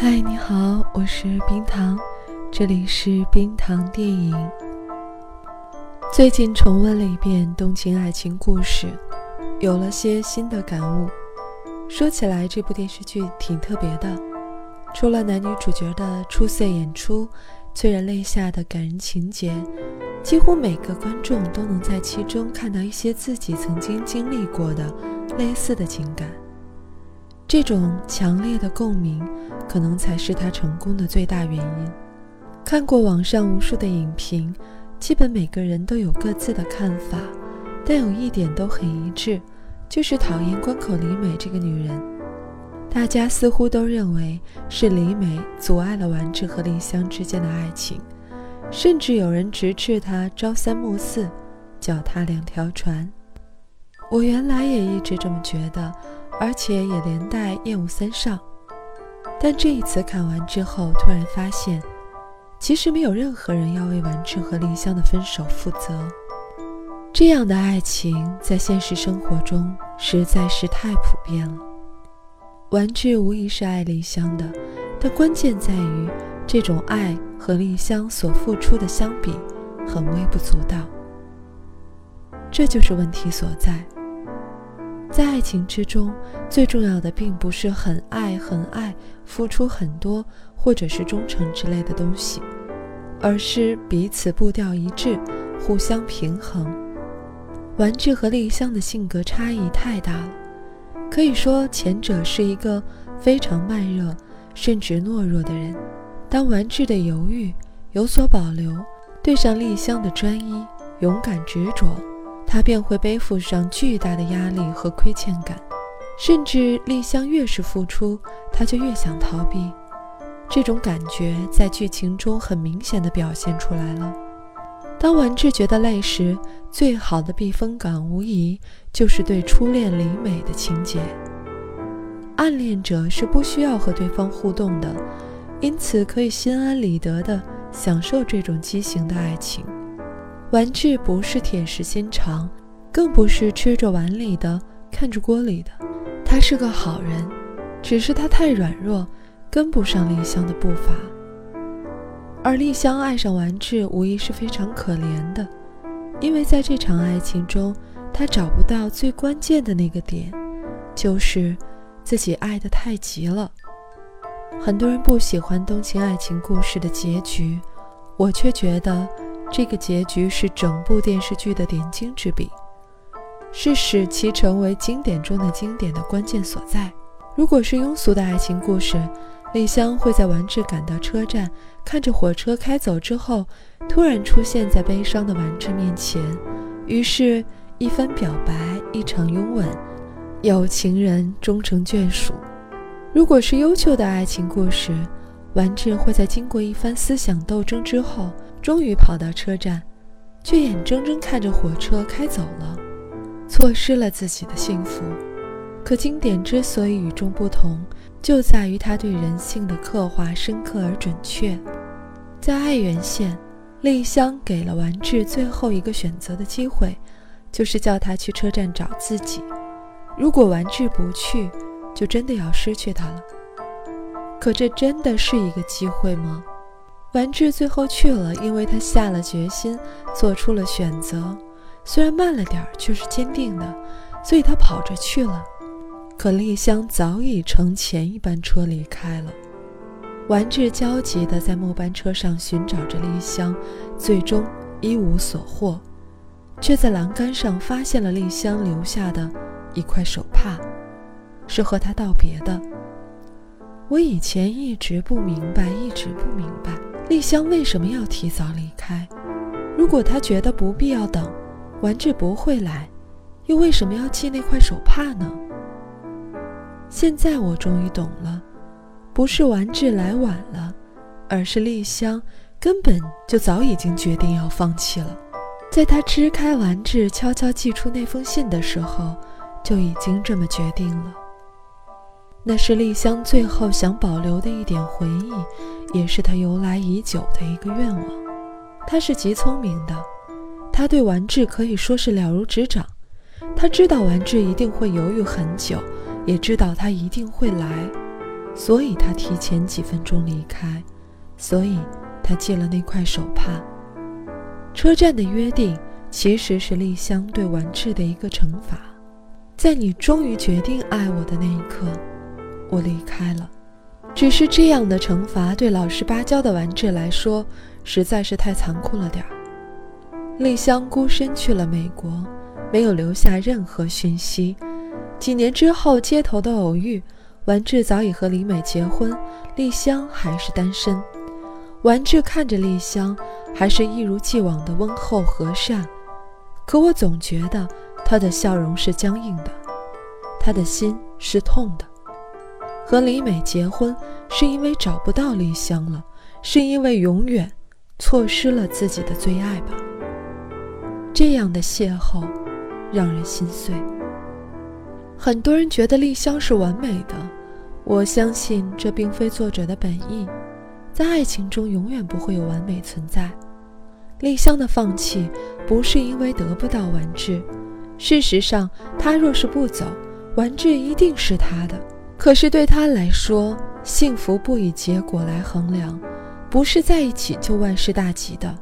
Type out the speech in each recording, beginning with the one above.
嗨，你好，我是冰糖，这里是冰糖电影。最近重温了一遍《动情爱情故事》，有了些新的感悟。说起来，这部电视剧挺特别的，除了男女主角的出色演出、催人泪下的感人情节，几乎每个观众都能在其中看到一些自己曾经经历过的类似的情感。这种强烈的共鸣，可能才是他成功的最大原因。看过网上无数的影评，基本每个人都有各自的看法，但有一点都很一致，就是讨厌关口李美这个女人。大家似乎都认为是李美阻碍了丸治和丽香之间的爱情，甚至有人直斥她朝三暮四，脚踏两条船。我原来也一直这么觉得。而且也连带厌恶三上，但这一次看完之后，突然发现，其实没有任何人要为丸治和丽香的分手负责。这样的爱情在现实生活中实在是太普遍了。丸治无疑是爱丽香的，但关键在于，这种爱和丽香所付出的相比，很微不足道。这就是问题所在。在爱情之中，最重要的并不是很爱很爱，付出很多，或者是忠诚之类的东西，而是彼此步调一致，互相平衡。丸治和丽香的性格差异太大了，可以说前者是一个非常慢热，甚至懦弱的人。当丸治的犹豫有所保留，对上丽香的专一、勇敢、执着。他便会背负上巨大的压力和亏欠感，甚至丽香越是付出，他就越想逃避。这种感觉在剧情中很明显的表现出来了。当丸治觉得累时，最好的避风港无疑就是对初恋李美的情节。暗恋者是不需要和对方互动的，因此可以心安理得地享受这种畸形的爱情。玩具不是铁石心肠，更不是吃着碗里的看着锅里的，他是个好人，只是他太软弱，跟不上丽香的步伐。而丽香爱上玩具，无疑是非常可怜的，因为在这场爱情中，她找不到最关键的那个点，就是自己爱得太急了。很多人不喜欢冬情爱情故事的结局，我却觉得。这个结局是整部电视剧的点睛之笔，是使其成为经典中的经典的关键所在。如果是庸俗的爱情故事，丽香会在完治赶到车站，看着火车开走之后，突然出现在悲伤的完治面前，于是，一番表白，一场拥吻，有情人终成眷属。如果是优秀的爱情故事，丸治会在经过一番思想斗争之后。终于跑到车站，却眼睁睁看着火车开走了，错失了自己的幸福。可经典之所以与众不同，就在于它对人性的刻画深刻而准确。在爱媛县，丽香给了丸治最后一个选择的机会，就是叫他去车站找自己。如果丸治不去，就真的要失去他了。可这真的是一个机会吗？完治最后去了，因为他下了决心，做出了选择。虽然慢了点儿，却是坚定的，所以他跑着去了。可丽香早已乘前一班车离开了。完治焦急地在末班车上寻找着丽香，最终一无所获，却在栏杆上发现了丽香留下的一块手帕，是和他道别的。我以前一直不明白，一直不明白。丽香为什么要提早离开？如果她觉得不必要等，丸治不会来，又为什么要系那块手帕呢？现在我终于懂了，不是丸治来晚了，而是丽香根本就早已经决定要放弃了。在他支开丸治，悄悄寄出那封信的时候，就已经这么决定了。那是丽香最后想保留的一点回忆，也是她由来已久的一个愿望。她是极聪明的，她对丸治可以说是了如指掌。她知道丸治一定会犹豫很久，也知道他一定会来，所以他提前几分钟离开，所以他借了那块手帕。车站的约定其实是丽香对完治的一个惩罚。在你终于决定爱我的那一刻，我离开了。只是这样的惩罚对老实巴交的完治来说实在是太残酷了点儿。丽香孤身去了美国，没有留下任何讯息。几年之后，街头的偶遇，完治早已和李美结婚，丽香还是单身。完治看着丽香，还是一如既往的温厚和善，可我总觉得他的笑容是僵硬的，他的心是痛的。和李美结婚，是因为找不到丽香了，是因为永远错失了自己的最爱吧。这样的邂逅，让人心碎。很多人觉得丽香是完美的，我相信这并非作者的本意。在爱情中，永远不会有完美存在。丽香的放弃，不是因为得不到完治，事实上，她若是不走，完治一定是她的。可是对他来说，幸福不以结果来衡量，不是在一起就万事大吉的。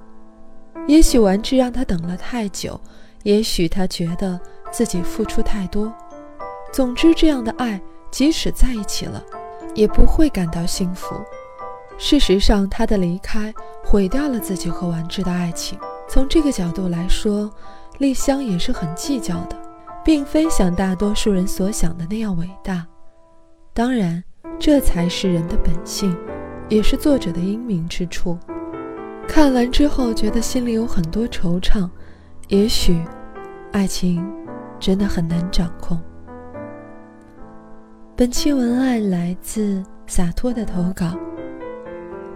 也许完治让他等了太久，也许他觉得自己付出太多。总之，这样的爱即使在一起了，也不会感到幸福。事实上，他的离开毁掉了自己和完治的爱情。从这个角度来说，丽香也是很计较的，并非像大多数人所想的那样伟大。当然，这才是人的本性，也是作者的英明之处。看完之后，觉得心里有很多惆怅。也许，爱情真的很难掌控。本期文案来自洒脱的投稿。《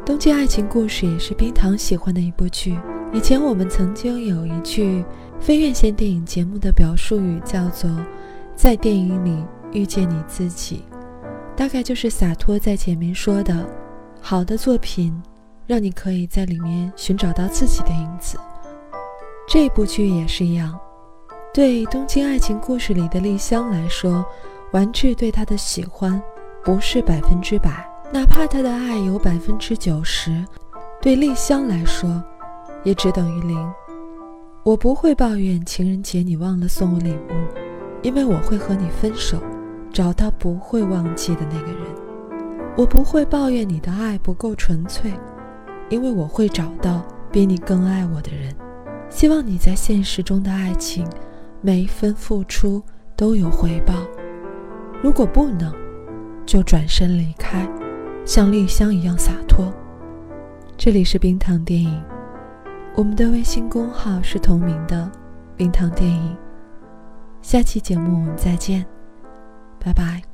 冬季爱情故事》也是冰糖喜欢的一部剧。以前我们曾经有一句非院线电影节目的表述语，叫做“在电影里遇见你自己”。大概就是洒脱在前面说的，好的作品，让你可以在里面寻找到自己的影子。这部剧也是一样，对《东京爱情故事》里的丽香来说，玩具对她的喜欢不是百分之百，哪怕她的爱有百分之九十，对丽香来说，也只等于零。我不会抱怨情人节你忘了送我礼物，因为我会和你分手。找到不会忘记的那个人，我不会抱怨你的爱不够纯粹，因为我会找到比你更爱我的人。希望你在现实中的爱情，每一分付出都有回报。如果不能，就转身离开，像丽香一样洒脱。这里是冰糖电影，我们的微信公号是同名的冰糖电影。下期节目我们再见。拜拜。